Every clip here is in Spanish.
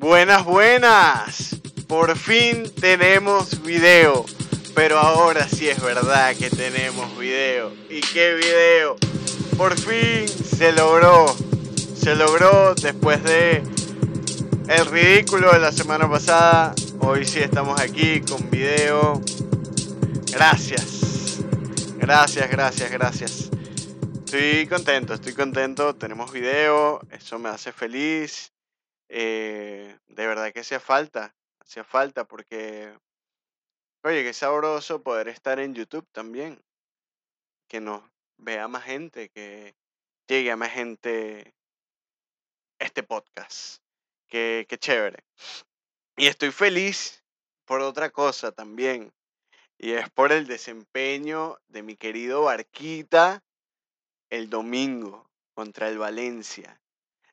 Buenas, buenas. Por fin tenemos video. Pero ahora sí es verdad que tenemos video. ¿Y qué video? Por fin se logró. Se logró después de el ridículo de la semana pasada. Hoy sí estamos aquí con video. Gracias. Gracias, gracias, gracias. Estoy contento, estoy contento. Tenemos video. Eso me hace feliz. Eh, de verdad que hacía falta. Hacía falta porque, oye, qué sabroso poder estar en YouTube también. Que nos vea más gente, que llegue a más gente este podcast. Qué, qué chévere. Y estoy feliz por otra cosa también. Y es por el desempeño de mi querido Barquita el domingo contra el Valencia.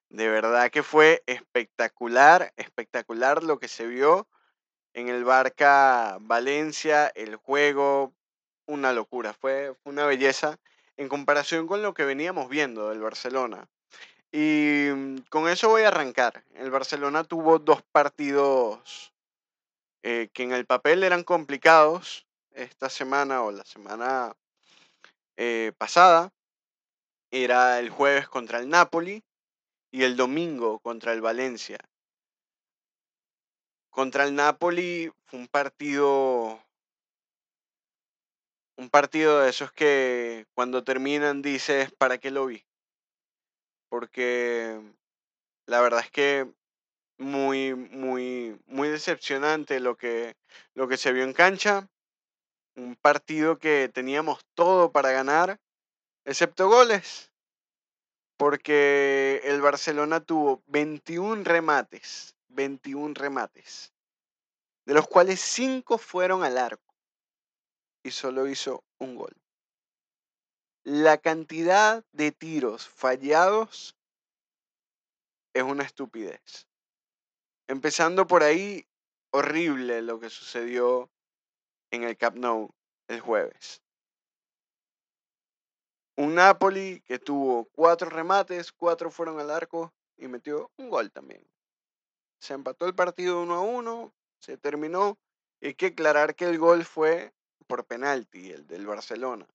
De verdad que fue espectacular, espectacular lo que se vio en el Barca Valencia, el juego, una locura, fue, una belleza en comparación con lo que veníamos viendo del Barcelona. Y mm, con eso voy a arrancar. El Barcelona tuvo dos partidos eh, que en el papel eran complicados esta semana o la semana eh, pasada. Era el jueves contra el Napoli y el domingo contra el Valencia. Contra el Napoli fue un partido un partido de esos que cuando terminan dices, ¿para qué lo vi? Porque la verdad es que muy, muy, muy decepcionante lo que, lo que se vio en cancha. Un partido que teníamos todo para ganar, excepto goles. Porque el Barcelona tuvo 21 remates, 21 remates, de los cuales 5 fueron al arco y solo hizo un gol. La cantidad de tiros fallados es una estupidez. Empezando por ahí, horrible lo que sucedió en el Camp Nou el jueves. Un Napoli que tuvo cuatro remates, cuatro fueron al arco y metió un gol también. Se empató el partido uno a uno, se terminó. Hay que aclarar que el gol fue por penalti, el del Barcelona.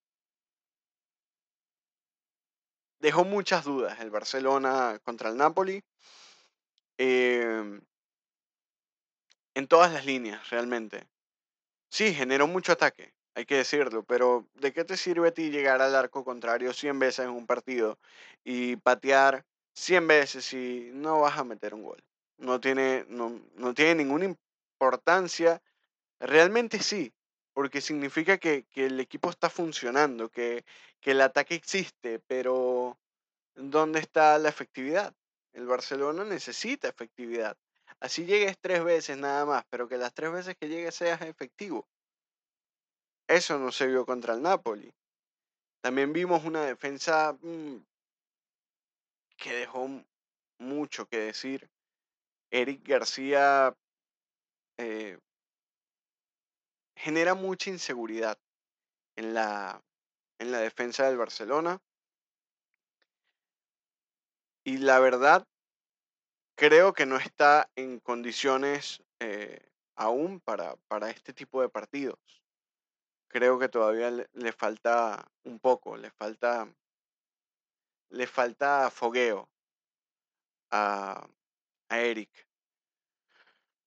Dejó muchas dudas el Barcelona contra el Napoli. Em, en todas las líneas, realmente. Sí, generó mucho ataque, hay que decirlo, pero ¿de qué te sirve a ti llegar al arco contrario 100 veces en un partido y patear 100 veces y no vas a meter un gol? No tiene, no, no tiene ninguna importancia. Realmente sí, porque significa que, que el equipo está funcionando, que, que el ataque existe, pero ¿dónde está la efectividad? El Barcelona necesita efectividad. Así llegues tres veces nada más, pero que las tres veces que llegues seas efectivo. Eso no se vio contra el Napoli. También vimos una defensa mm, que dejó mucho que decir. Eric García eh, genera mucha inseguridad en la, en la defensa del Barcelona. Y la verdad, creo que no está en condiciones eh, aún para, para este tipo de partidos. Creo que todavía le, falta un poco, le falta, le falta fogueo a, a Eric.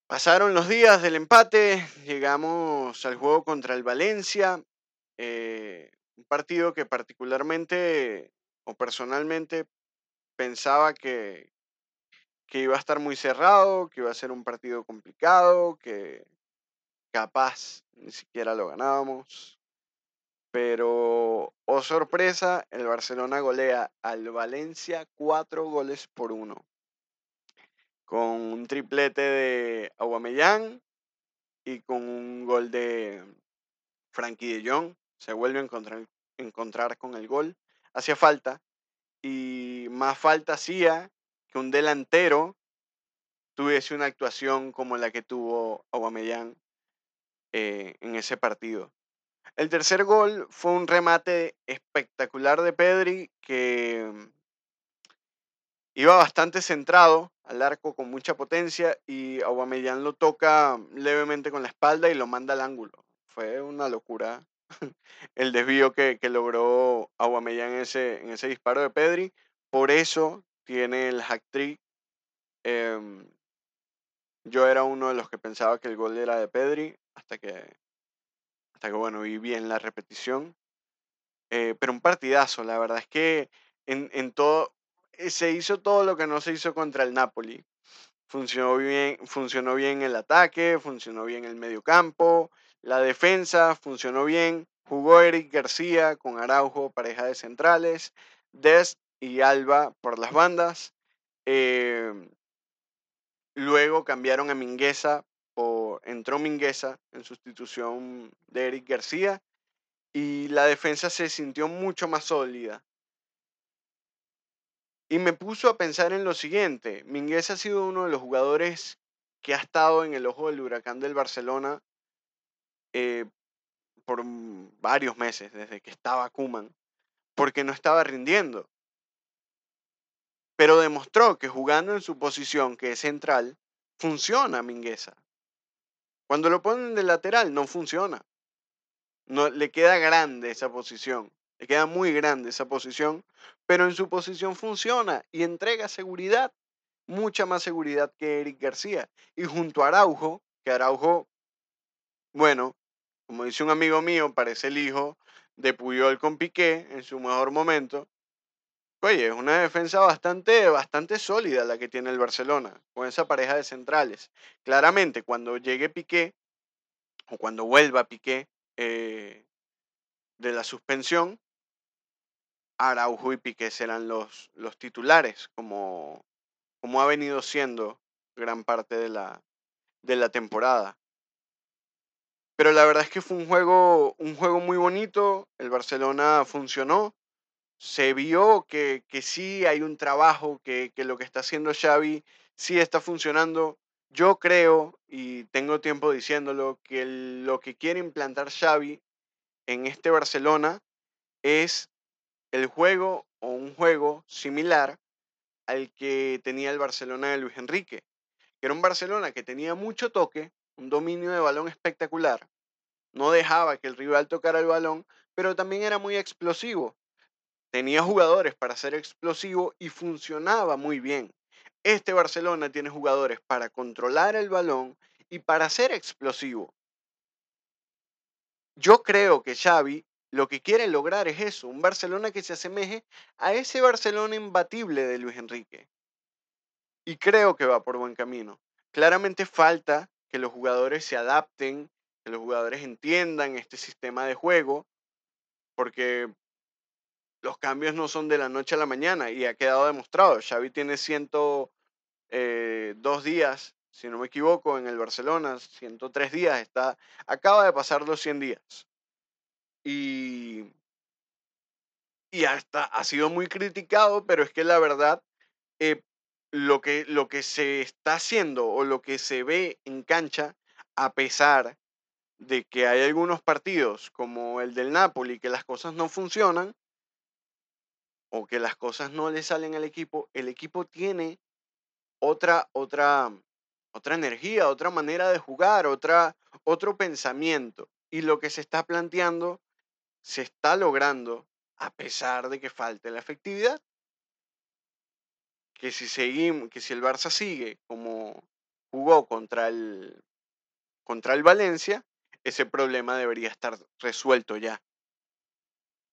Pasaron los días del empate, llegamos al juego contra el Valencia, eh, un partido que particularmente o personalmente pensaba que, que iba a estar muy cerrado, que iba a ser un partido complicado, que capaz ni siquiera lo ganábamos. Pero, oh sorpresa, el Barcelona golea al Valencia cuatro goles por uno. Con un triplete de Aubameyang y con un gol de Frankie de Jong. Se vuelve a encontrar, encontrar con el gol. Hacía falta. Y más falta hacía que un delantero tuviese una actuación como la que tuvo Aubameyang eh, en ese partido. El tercer gol fue un remate espectacular de Pedri que iba bastante centrado al arco con mucha potencia y Aubameyang lo toca levemente con la espalda y lo manda al ángulo. Fue una locura el desvío que, que logró Aubameyang en ese, en ese disparo de Pedri. Por eso tiene el hack trick. Em, yo era uno de los que pensaba que el gol era de Pedri hasta que, hasta que bueno, vi bien la repetición. Eh, pero un partidazo, la verdad es que en, en todo, eh, se hizo todo lo que no se hizo contra el Napoli. Funcionó bien, funcionó bien el ataque, funcionó bien el mediocampo, la defensa funcionó bien. Jugó Eric García con Araujo, pareja de centrales, Dest y Alba por las bandas. Em, luego cambiaron a Mingueza, o entró Mingueza en sustitución de Eric García y la defensa se sintió mucho más sólida. Y me puso a pensar en lo siguiente, Minguez ha sido uno de los jugadores que ha estado en el ojo del huracán del Barcelona eh, por varios meses, desde que estaba Kuman, porque no estaba rindiendo. Pero demostró que jugando en su posición, que es central, funciona Mingueza. Cuando lo ponen de lateral, no funciona. No, le queda grande esa posición. Le queda muy grande esa posición, pero en su posición funciona y entrega seguridad, mucha más seguridad que Eric García. Y junto a Araujo, que Araujo, bueno, como dice un amigo mío, parece el hijo de Puyol con Piqué en su mejor momento. Oye, es una defensa bastante, bastante sólida la que tiene el Barcelona, con esa pareja de centrales. Claramente, cuando llegue Piqué, o cuando vuelva Piqué eh, de la suspensión, Araujo y Piqué serán los, los titulares, como, como ha venido siendo gran parte de la, de la temporada. Pero la verdad es que fue un juego, un juego muy bonito, el Barcelona funcionó, se vio que, que sí hay un trabajo, que, que lo que está haciendo Xavi sí está funcionando. Yo creo, y tengo tiempo diciéndolo, que lo que quiere implantar Xavi en este Barcelona es el juego o un juego similar al que tenía el Barcelona de Luis Enrique, que era un Barcelona que tenía mucho toque, un dominio de balón espectacular, no dejaba que el rival tocara el balón, pero también era muy explosivo. Tenía jugadores para ser explosivo y funcionaba muy bien. Este Barcelona tiene jugadores para controlar el balón y para ser explosivo. Yo creo que Xavi lo que quiere lograr es eso, un Barcelona que se asemeje a ese Barcelona imbatible de Luis Enrique. Y creo que va por buen camino. Claramente falta que los jugadores se adapten, que los jugadores entiendan este sistema de juego, porque los cambios no son de la noche a la mañana y ha quedado demostrado. Xavi tiene 102 eh, días, si no me equivoco, en el Barcelona, 103 días, está, acaba de pasar los 100 días. Y, y hasta ha sido muy criticado, pero es que la verdad, eh, lo, que, lo que se está haciendo o lo que se ve en cancha, a pesar de que hay algunos partidos como el del Napoli, que las cosas no funcionan, o que las cosas no le salen al equipo, el equipo tiene otra, otra, otra energía, otra manera de jugar, otra, otro pensamiento. Y lo que se está planteando se está logrando a pesar de que falte la efectividad. Que si seguimos, que si el Barça sigue como jugó contra el contra el Valencia, ese problema debería estar resuelto ya.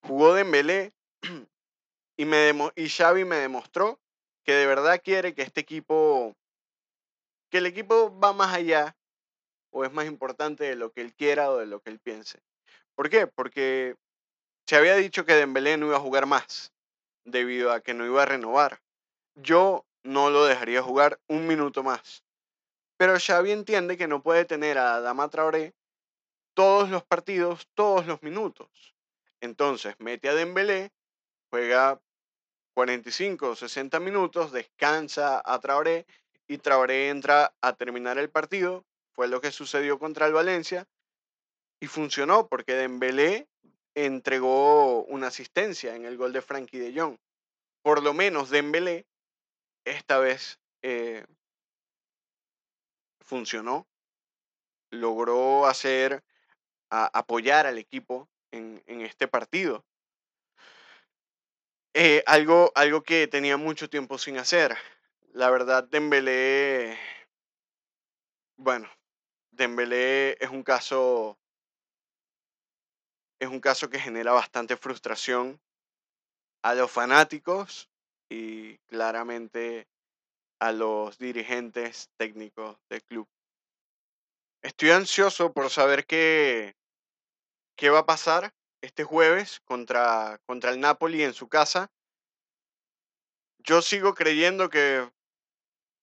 Jugó Dembélé y me y Xavi me demostró que de verdad quiere que este equipo que el equipo va más allá o es más importante de lo que él quiera o de lo que él piense. ¿Por qué? Porque se había dicho que Dembélé no iba a jugar más debido a que no iba a renovar. Yo no lo dejaría jugar un minuto más. Pero Xavi entiende que no puede tener a Dama Traoré todos los partidos, todos los minutos. Entonces mete a Dembélé, juega 45 o 60 minutos, descansa a Traoré y Traoré entra a terminar el partido. Fue lo que sucedió contra el Valencia y funcionó porque Dembélé entregó una asistencia en el gol de Frankie de Jong. Por lo menos Dembélé esta vez eh, funcionó. Logró hacer, apoyar al equipo en, este partido. Eh, algo, algo que tenía mucho tiempo sin hacer. La verdad, Dembélé, bueno, Dembélé es un caso es un caso que genera bastante frustración a los fanáticos y claramente a los dirigentes técnicos del club. Estoy ansioso por saber qué, qué va a pasar este jueves contra, contra el Napoli en su casa. Yo sigo creyendo que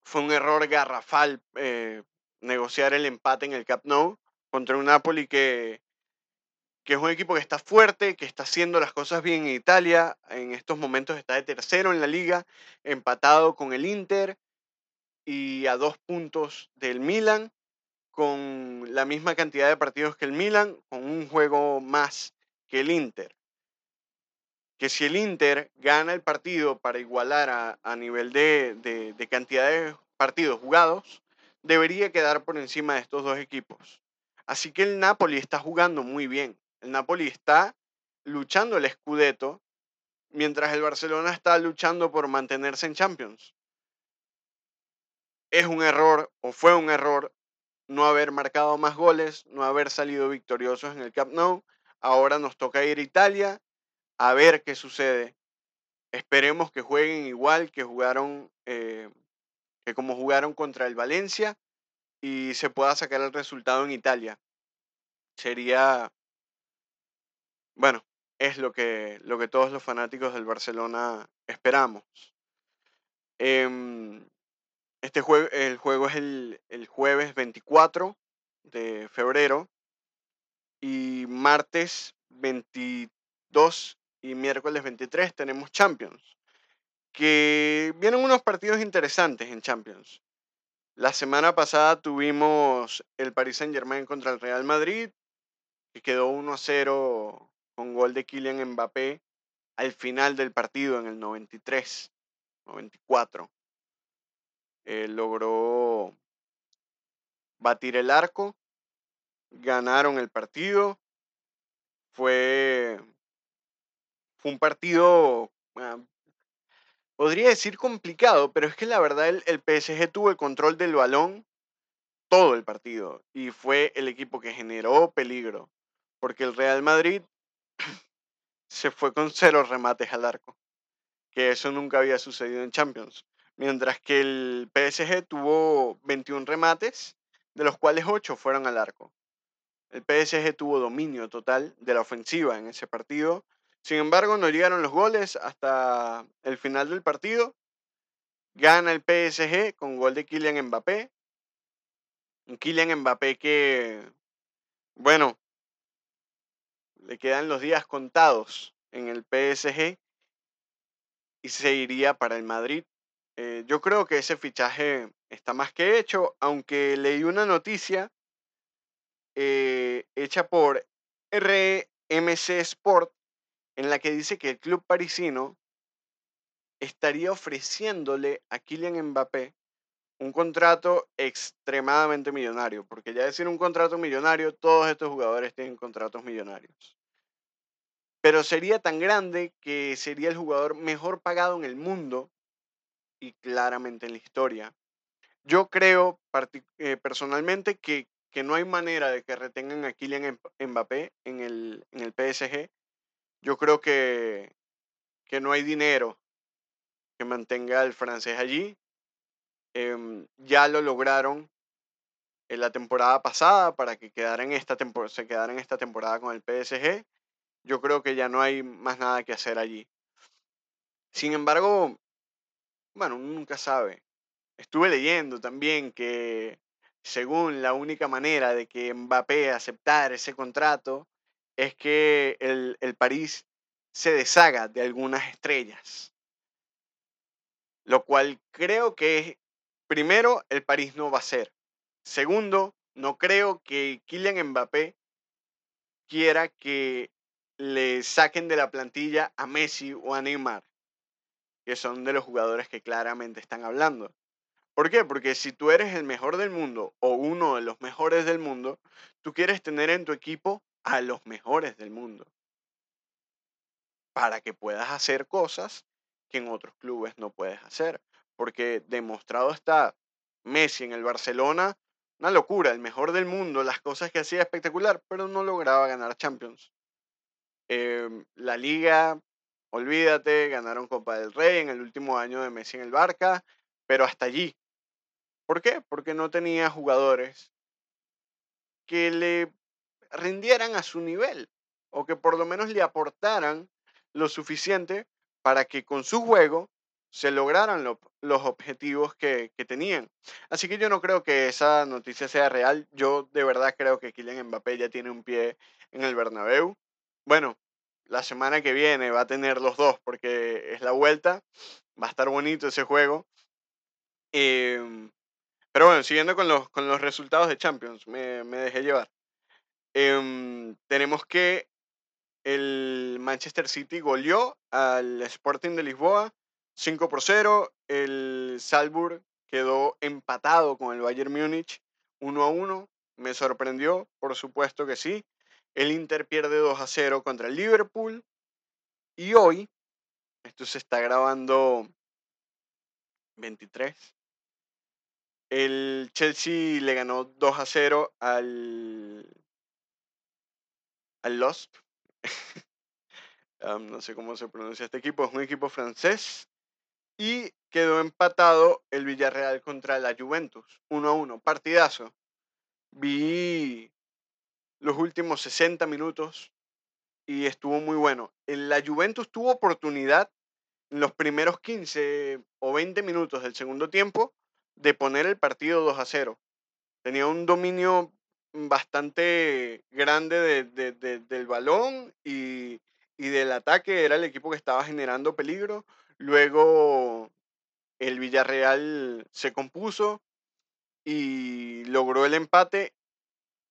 fue un error garrafal eh, negociar el empate en el Cap Nou contra un Napoli que, que es un equipo que está fuerte, que está haciendo las cosas bien en Italia. En estos momentos está de tercero en la liga, empatado con el Inter y a dos puntos del Milan, con la misma cantidad de partidos que el Milan, con un juego más que el Inter. Que si el Inter gana el partido para igualar a, nivel de, de cantidad de partidos jugados, debería quedar por encima de estos dos equipos. Así que el Napoli está jugando muy bien. El Napoli está luchando el Scudetto, mientras el Barcelona está luchando por mantenerse en Champions. Es un error o fue un error no haber marcado más goles, no haber salido victoriosos en el Camp Nou. Ahora nos toca ir a Italia a ver qué sucede. Esperemos que jueguen igual que jugaron, eh, que como jugaron contra el Valencia y se pueda sacar el resultado en Italia. Sería bueno, es lo que, lo que todos los fanáticos del Barcelona esperamos. Em, este juego, el juego es el, el jueves 24 de febrero y martes 22 y miércoles 23 tenemos Champions. Que vienen unos partidos interesantes en Champions. La semana pasada tuvimos el Paris Saint Germain contra el Real Madrid, que quedó 1 a 0 con gol de Kylian Mbappé al final del partido en el 93, 94. logró batir el arco, ganaron el partido. Fue, fue un partido, ah, podría decir complicado, pero es que la verdad el, el PSG tuvo el control del balón todo el partido y fue el equipo que generó peligro, porque el Real Madrid se fue con cero remates al arco, que eso nunca había sucedido en Champions. Mientras que el PSG tuvo 21 remates, de los cuales 8 fueron al arco. El PSG tuvo dominio total de la ofensiva en ese partido. Sin embargo, no llegaron los goles hasta el final del partido. Gana el PSG con gol de Kylian Mbappé. Un Kylian Mbappé que, bueno, le quedan los días contados en el PSG y se iría para el Madrid. Eh, yo creo que ese fichaje está más que hecho, aunque leí una noticia eh, hecha por RMC Sport en la que dice que el club parisino estaría ofreciéndole a Kylian Mbappé un contrato extremadamente millonario, porque ya decir un contrato millonario, todos estos jugadores tienen contratos millonarios. Pero sería tan grande que sería el jugador mejor pagado en el mundo y claramente en la historia. Yo creo eh, personalmente que, no hay manera de que retengan a Kylian Mbappé en el, en el PSG. Yo creo que, que no hay dinero que mantenga al francés allí. Em, ya lo lograron en la temporada pasada para que quedara en esta se quedara en esta temporada con el PSG. Yo creo que ya no hay más nada que hacer allí. Sin embargo, bueno, nunca sabe. Estuve leyendo también que según la única manera de que Mbappé aceptara ese contrato es que el, el París se deshaga de algunas estrellas. Lo cual creo que Primero, el París no va a ser. Segundo, no creo que Kylian Mbappé quiera que le saquen de la plantilla a Messi o a Neymar. que son de los jugadores que claramente están hablando. ¿Por qué? Porque si tú eres el mejor del mundo o uno de los mejores del mundo, tú quieres tener en tu equipo a los mejores del mundo para que puedas hacer cosas que en otros clubes no puedes hacer. Porque demostrado está Messi en el Barcelona, una locura, el mejor del mundo, las cosas que hacía espectacular, pero no lograba ganar Champions. Em, la liga, olvídate, ganaron Copa del Rey en el último año de Messi en el Barca, pero hasta allí. ¿Por qué? Porque no tenía jugadores que le rindieran a su nivel o que por lo menos le aportaran lo suficiente para que con su juego se lograran los objetivos que, tenían. Así que yo no creo que esa noticia sea real. Yo de verdad creo que Kylian Mbappé ya tiene un pie en el Bernabéu. Bueno, la semana que viene va a tener los dos porque es la vuelta. Va a estar bonito ese juego. Em, pero bueno, siguiendo con los, con los resultados de Champions, me, dejé llevar. Em, tenemos que el Manchester City goleó al Sporting de Lisboa 5 por 0. El Salzburg quedó empatado con el Bayern Múnich 1 a 1. Me sorprendió, por supuesto que sí. El Inter pierde 2 a 0 contra el Liverpool. Y hoy, esto se está grabando 23. El Chelsea le ganó 2 a 0 al, al Lost. no sé cómo se pronuncia este equipo, es un equipo francés. Y quedó empatado el Villarreal contra la Juventus, 1 a 1, partidazo. Vi los últimos 60 minutos y estuvo muy bueno. La Juventus tuvo oportunidad en los primeros 15 o 20 minutos del segundo tiempo de poner el partido 2 a 0. Tenía un dominio bastante grande del balón y, del ataque. Era el equipo que estaba generando peligro. Luego el Villarreal se compuso y logró el empate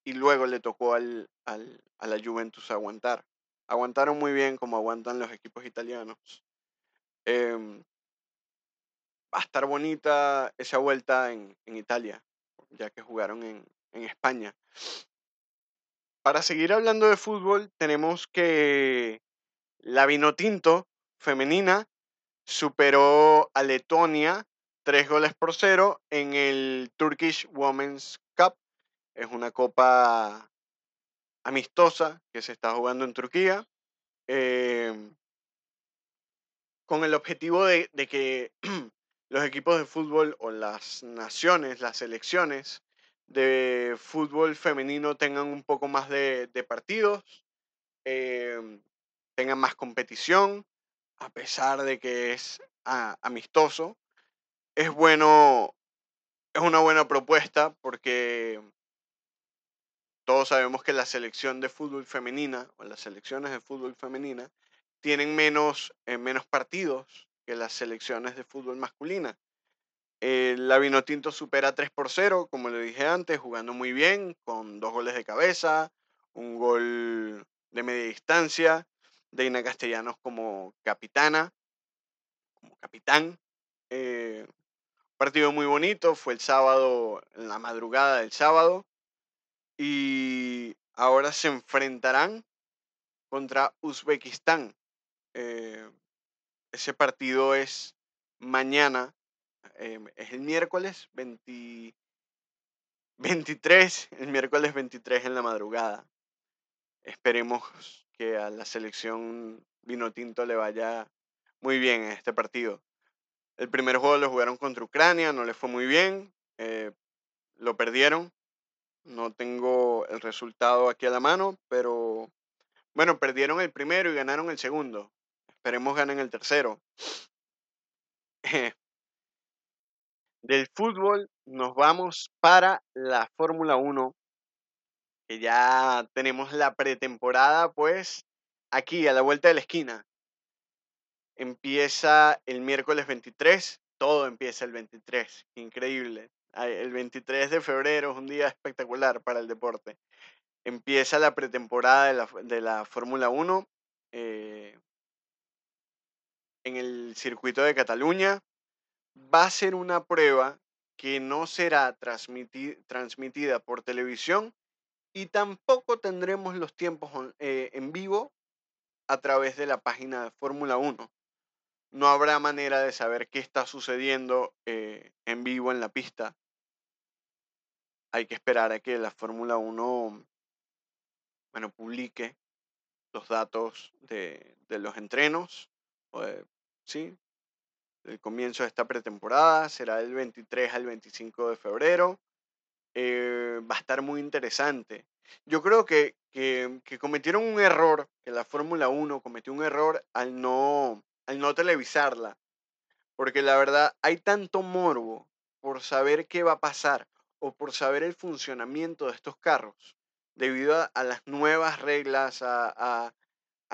y luego le tocó al, a la Juventus aguantar. Aguantaron muy bien como aguantan los equipos italianos. Em, va a estar bonita esa vuelta en, Italia, ya que jugaron en, España. Para seguir hablando de fútbol, tenemos que la Vinotinto femenina superó a Letonia tres goles por cero en el Turkish Women's Cup. Es una copa amistosa que se está jugando en Turquía. Em, con el objetivo de que los equipos de fútbol o las naciones, las selecciones, de fútbol femenino tengan un poco más de, partidos, em, tengan más competición, a pesar de que es amistoso. Es bueno, es una buena propuesta porque todos sabemos que la selección de fútbol femenina o las selecciones de fútbol femenina tienen menos, eh, menos partidos que las selecciones de fútbol masculina. El la Vinotinto supera 3 por 0, como le dije antes, jugando muy bien, con dos goles de cabeza, un gol de media distancia, Deina Castellanos como capitana, como capitán. Eh, partido muy bonito, fue el sábado, en la madrugada del sábado, y ahora se enfrentarán contra Uzbekistán. Eh, ese partido es mañana Em, es el miércoles 23, el miércoles 23 en la madrugada. Esperemos que a la selección vino tinto le vaya muy bien en este partido. El primer juego lo jugaron contra Ucrania, no le fue muy bien, eh, lo perdieron. No tengo el resultado aquí a la mano, pero bueno, perdieron el primero y ganaron el segundo. Esperemos ganen el tercero. Del fútbol nos vamos para la Fórmula 1, que ya tenemos la pretemporada, pues, aquí a la vuelta de la esquina. Empieza el miércoles 23, todo empieza el 23, increíble. El 23 de febrero es un día espectacular para el deporte. Empieza la pretemporada de la, de la Fórmula 1. Eh, en el circuito de Cataluña. Va a ser una prueba que no será transmitida por televisión y tampoco tendremos los tiempos eh, en vivo a través de la página de Fórmula 1. No habrá manera de saber qué está sucediendo eh, en vivo en la pista. Hay que esperar a que la Fórmula 1 bueno, publique los datos de, los entrenos, o sí, el comienzo de esta pretemporada, será del 23 al 25 de febrero. Eh, va a estar muy interesante. Yo creo que, que, cometieron un error, que la Fórmula 1 cometió un error al no, al no televisarla, porque la verdad hay tanto morbo por saber qué va a pasar o por saber el funcionamiento de estos carros, debido a, las nuevas reglas, a,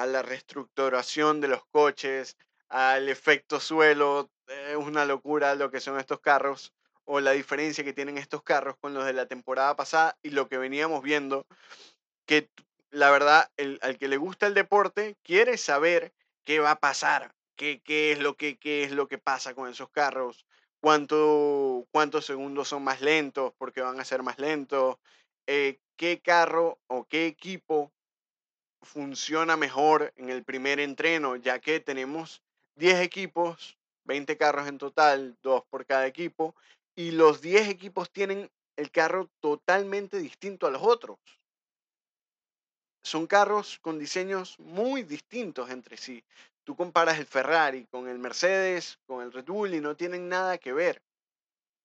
la reestructuración de los coches, al efecto suelo, es una locura lo que son estos carros o la diferencia que tienen estos carros con los de la temporada pasada y lo que veníamos viendo, que la verdad, el, al que le gusta el deporte quiere saber qué va a pasar, qué, qué, es, lo que, qué es lo que pasa con esos carros, cuánto, cuántos segundos son más lentos, porque van a ser más lentos, eh, qué carro o qué equipo funciona mejor en el primer entreno, ya que tenemos 10 equipos, 20 carros en total, dos por cada equipo, y los 10 equipos tienen el carro totalmente distinto a los otros. Son carros con diseños muy distintos entre sí. Tú comparas el Ferrari con el Mercedes, con el Red Bull y no tienen nada que ver.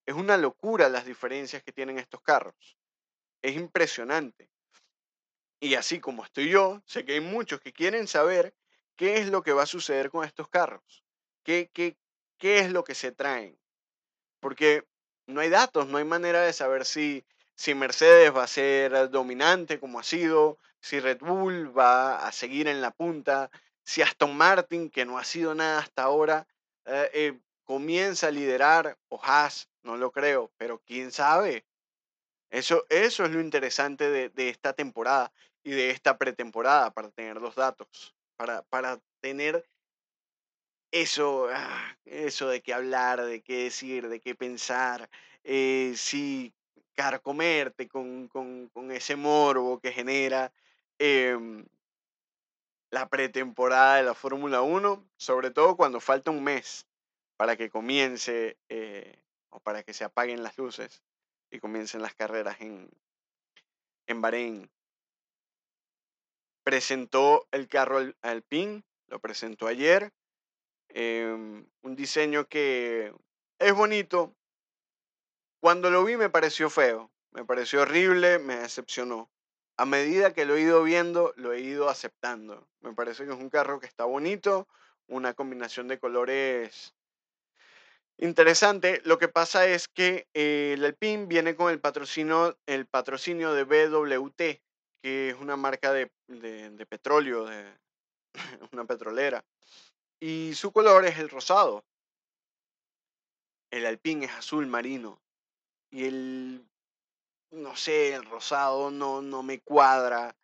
Es una locura las diferencias que tienen estos carros. Es impresionante. Y así como estoy yo, sé que hay muchos que quieren saber qué es lo que va a suceder con estos carros. ¿Qué, qué, qué es lo que se traen? Porque no hay datos, no hay manera de saber si, si Mercedes va a ser dominante como ha sido, si Red Bull va a seguir en la punta, si Aston Martin, que no ha sido nada hasta ahora, eh, eh, comienza a liderar, o Haas, no lo creo, pero quién sabe. Eso, eso es lo interesante de, esta temporada y de esta pretemporada, para tener los datos, para, para tener eso, ah, eso de qué hablar, de qué decir, de qué pensar, eh, si carcomerte con, con, con, ese morbo que genera em, la pretemporada de la Fórmula 1, sobre todo cuando falta un mes para que comience eh, o para que se apaguen las luces y comiencen las carreras en, en Bahrein. Presentó el carro Alpine, lo presentó ayer. Em, un diseño que es bonito. Cuando lo vi me pareció feo, me pareció horrible, me decepcionó. A medida que lo he ido viendo, lo he ido aceptando. Me parece que es un carro que está bonito, una combinación de colores Interesante, lo que pasa es que eh, el Alpine viene con el patrocinio, el patrocinio de BWT, que es una marca de, petróleo, de una petrolera, y su color es el rosado. El Alpine es azul marino y el, no sé, el rosado no, no me cuadra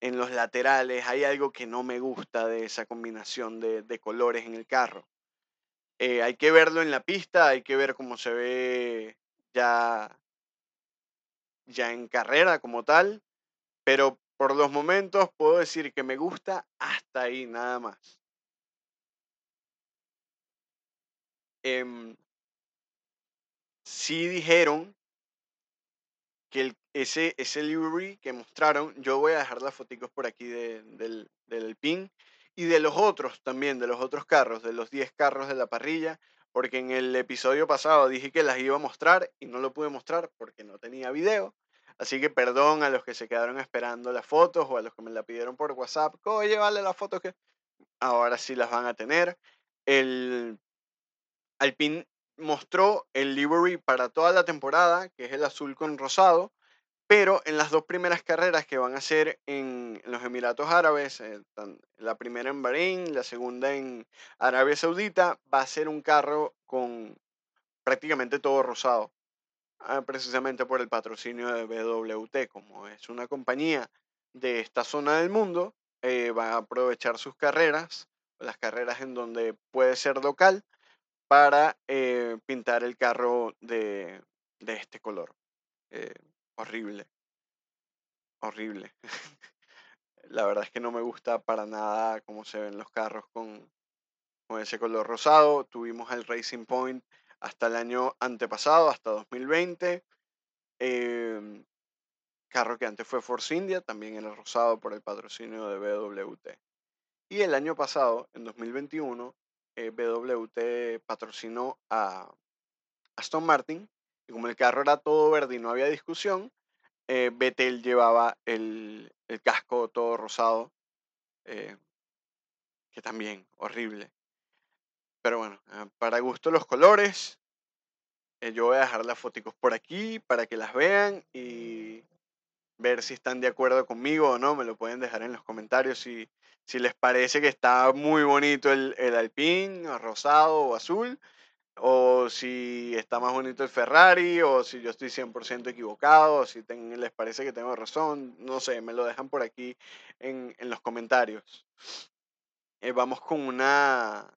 en los laterales. Hay algo que no me gusta de esa combinación de colores en el carro. Eh, hay que verlo en la pista, hay que ver cómo se ve ya, ya en carrera como tal, pero por los momentos puedo decir que me gusta hasta ahí, nada más. Em, sí dijeron que ese, ese livery que mostraron, yo voy a dejar las fotos por aquí del, del pin, y de los otros también, de los otros carros, de los 10 carros de la parrilla, porque en el episodio pasado dije que las iba a mostrar y no lo pude mostrar porque no tenía video. Así que perdón a los que se quedaron esperando las fotos o a los que me la pidieron por WhatsApp. Oye, vale las fotos que ahora sí las van a tener. El Alpine mostró el livery para toda la temporada, que es el azul con rosado, pero en las dos primeras carreras que van a ser en, los Emiratos Árabes, eh, la primera en Bahrein, la segunda en Arabia Saudita, va a ser un carro con prácticamente todo rosado, precisamente por el patrocinio de BWT, como es una compañía de esta zona del mundo, eh, va a aprovechar sus carreras, las carreras en donde puede ser local para eh, pintar el carro de, de este color. Eh, horrible. Horrible. La verdad es que no me gusta para nada cómo se ven los carros con, con ese color rosado. Tuvimos el Racing Point hasta el año antepasado, hasta 2020. Em, carro que antes fue Force India, también era rosado por el patrocinio de BWT. Y el año pasado, en 2021, eh, BWT patrocinó a Aston Martin. Y como el carro era todo verde y no había discusión, eh, Vettel llevaba el, el casco todo rosado. eh, que también, horrible. Pero bueno, eh, para gusto los colores. Eh, yo voy a dejar las fotos por aquí para que las vean y ver si están de acuerdo conmigo o no. Me lo pueden dejar en los comentarios si, si les parece que está muy bonito el, el Alpine, rosado o azul. O si está más bonito el Ferrari, o si yo estoy 100% equivocado, o si ten- les parece que tengo razón, no sé, me lo dejan por aquí en, en los comentarios. Eh, vamos con una,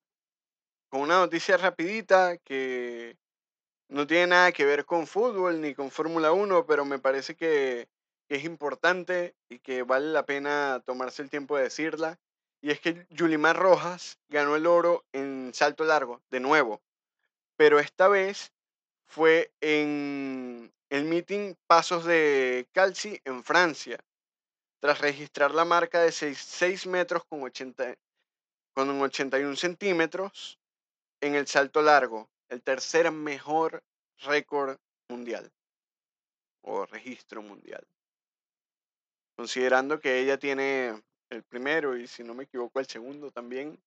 con una noticia rapidita que no tiene nada que ver con fútbol ni con Fórmula 1, pero me parece que, que es importante y que vale la pena tomarse el tiempo de decirla. Y es que Yulimar Rojas ganó el oro en salto largo, de nuevo, pero esta vez fue en el meeting Pasos de Calci en Francia, tras registrar la marca de 6, metros con, 80, con 81 centímetros en el salto largo, el tercer mejor récord mundial o registro mundial. Considerando que ella tiene el primero y si no me equivoco el segundo también,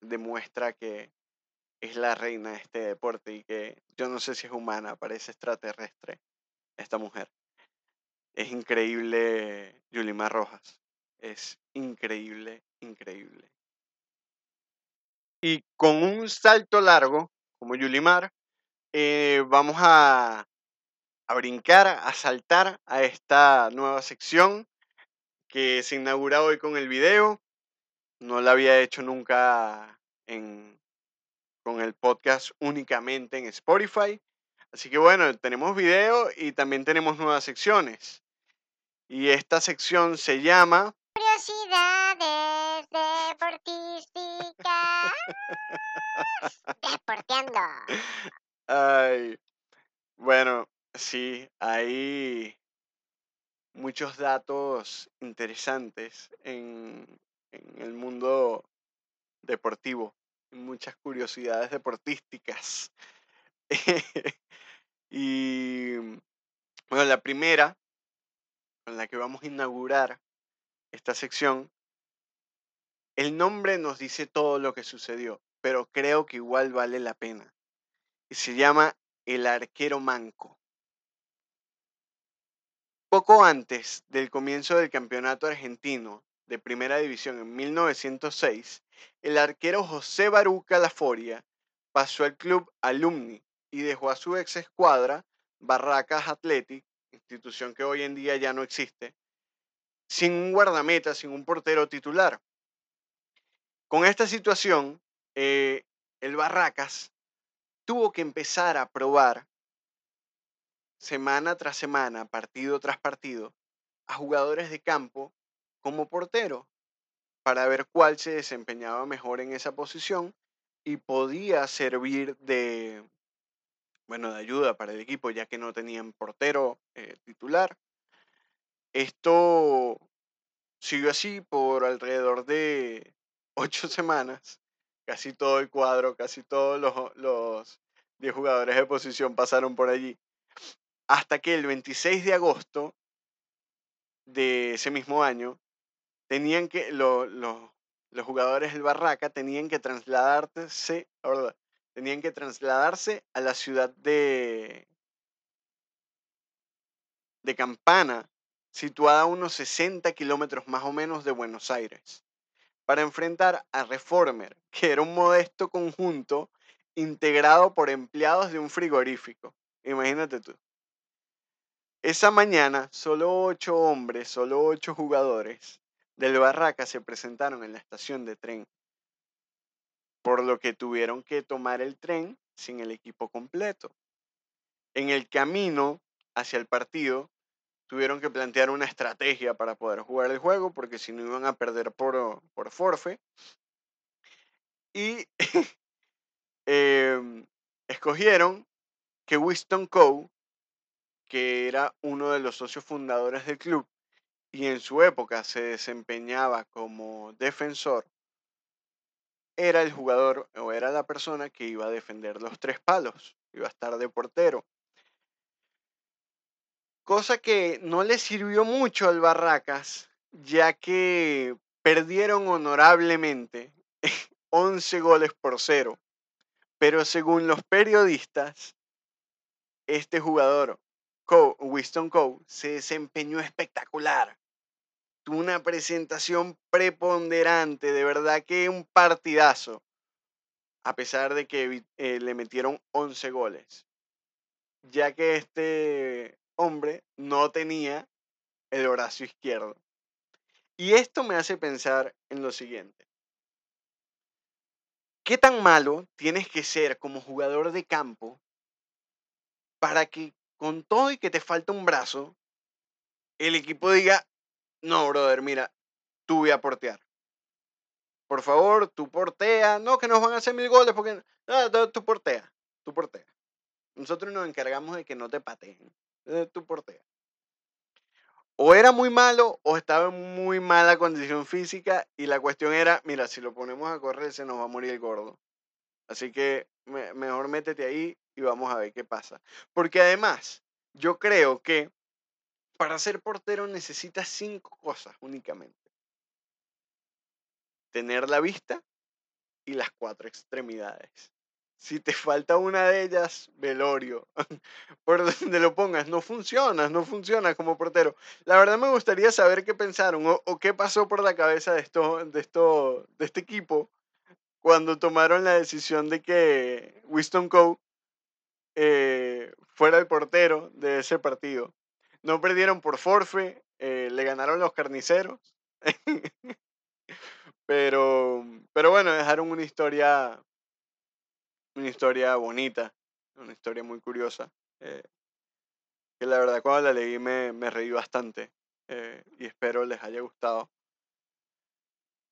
demuestra que es la reina de este deporte y que yo no sé si es humana, parece extraterrestre esta mujer. Es increíble Yulimar Rojas. Es increíble, increíble. Y con un salto largo, como Yulimar, eh, vamos a, a brincar, a saltar a esta nueva sección que se inaugura hoy con el video. No la había hecho nunca en, con el podcast únicamente en Spotify. Así que bueno, tenemos video y también tenemos nuevas secciones. Y esta sección se llama Curiosidades deportísticas. Deporteando. Ay, bueno, sí, hay muchos datos interesantes en, en el mundo deportivo, muchas curiosidades deportísticas. y bueno, la primera con la que vamos a inaugurar esta sección, el nombre nos dice todo lo que sucedió, pero creo que igual vale la pena. Y se llama El arquero manco. Poco antes del comienzo del campeonato argentino de Primera División en 1906, el arquero José Baruca Laforia pasó al club Alumni y dejó a su ex escuadra, Barracas Athletic, institución que hoy en día ya no existe, sin un guardameta, sin un portero titular. Con esta situación, eh, el Barracas tuvo que empezar a probar semana tras semana, partido tras partido, a jugadores de campo como portero para ver cuál se desempeñaba mejor en esa posición y podía servir de, bueno, de ayuda para el equipo ya que no tenían portero eh, titular. Esto siguió así por alrededor de ocho semanas. Casi todo el cuadro, casi todos los, los 10 jugadores de posición pasaron por allí. Hasta que el 26 de agosto de ese mismo año, tenían que, lo- lo- los jugadores del Barraca tenían que trasladarse, ahora, tenían que trasladarse a la ciudad de, de Campana, situada a unos 60 kilómetros más o menos de Buenos Aires, para enfrentar a Reformer, que era un modesto conjunto integrado por empleados de un frigorífico. Imagínate tú. Esa mañana, solo ocho hombres, solo ocho jugadores del Barraca se presentaron en la estación de tren por lo que tuvieron que tomar el tren sin el equipo completo. En el camino hacia el partido, tuvieron que plantear una estrategia para poder jugar el juego, porque si no iban a perder por, por forfe. Y em, escogieron que Winston Coe, que era uno de los socios fundadores del club y en su época se desempeñaba como defensor, era el jugador o era la persona que iba a defender los tres palos, iba a estar de portero. Cosa que no le sirvió mucho al Barracas, ya que perdieron honorablemente 11 goles por cero. Pero según los periodistas, este jugador, Winston Coe, se desempeñó espectacular una presentación preponderante, de verdad que un partidazo, a pesar de que eh, le metieron 11 goles, ya que este hombre no tenía el brazo izquierdo. Y esto me hace pensar en lo siguiente. ¿Qué tan malo tienes que ser como jugador de campo para que con todo y que te falta un brazo, el equipo diga, no, brother, mira, tú voy a portear. Por favor, tú portea. No, que nos van a hacer mil goles porque. No, tú portea. Tú portea. Nosotros nos encargamos de que no te pateen. Eh, tú portea. O era muy malo o estaba en muy mala condición física y la cuestión era, mira, si lo ponemos a correr se nos va a morir el gordo. Así que mejor métete ahí y vamos a ver qué pasa. Porque además, yo creo que para ser portero necesitas cinco cosas únicamente. Tener la vista y las cuatro extremidades. Si te falta una de ellas, velorio. Por donde lo pongas, no funciona, no funciona como portero. La verdad me gustaría saber qué pensaron o, qué pasó por la cabeza de, esto, de, esto, de este equipo cuando tomaron la decisión de que Winston Coe eh, fuera el portero de ese partido. No perdieron por forfe, eh, le ganaron los carniceros. pero, pero bueno, dejaron una historia, una historia bonita, una historia muy curiosa. Eh, que la verdad cuando la leí me, me reí bastante eh, y espero les haya gustado.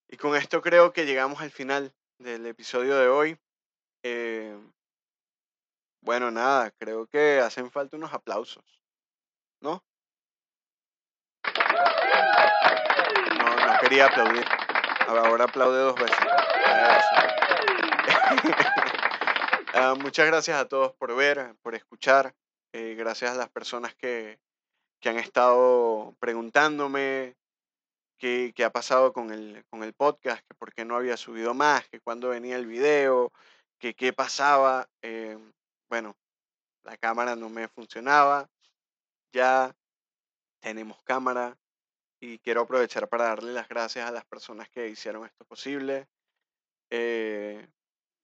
Y con esto creo que llegamos al final del episodio de hoy. bueno, nada, creo que hacen falta unos aplausos. ¿no? No, no quería aplaudir. Ahora aplaude dos veces. Ah, muchas gracias a todos por ver, por escuchar. Eh, gracias a las personas que, que han estado preguntándome qué, qué, ha pasado con el, con el podcast, que por qué no había subido más, que cuándo venía el video, que qué pasaba. Eh, bueno, la cámara no me funcionaba ya tenemos cámara y quiero aprovechar para darle las gracias a las personas que hicieron esto posible. Eh,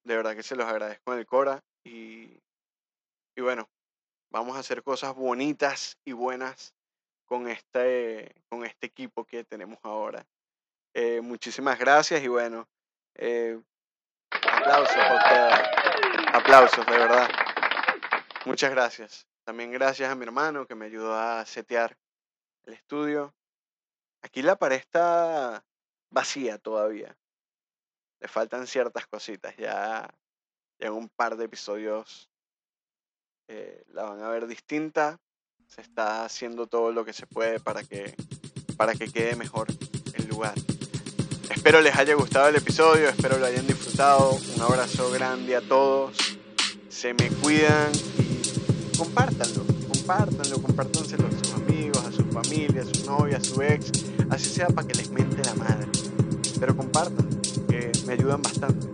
de verdad que se los agradezco en el Cora y, y bueno, vamos a hacer cosas bonitas y buenas con este, con este equipo que tenemos ahora. Eh, muchísimas gracias y bueno, eh, aplausos, aplausos, de verdad. Muchas gracias. También gracias a mi hermano que me ayudó a setear el estudio. Aquí la pared está vacía todavía. Le faltan ciertas cositas. Ya, en un par de episodios eh, la van a ver distinta. Se está haciendo todo lo que se puede para que, para que quede mejor el lugar. Espero les haya gustado el episodio, espero lo hayan disfrutado. Un abrazo grande a todos. Se me cuidan compártanlo, compártanlo, compártanselo a sus amigos, a su familia, a su novia, a su ex, así sea para que les mente la madre. Pero compartan, me ayudan bastante.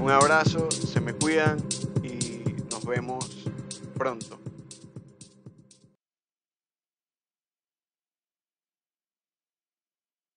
Un abrazo, se me cuidan y nos vemos pronto.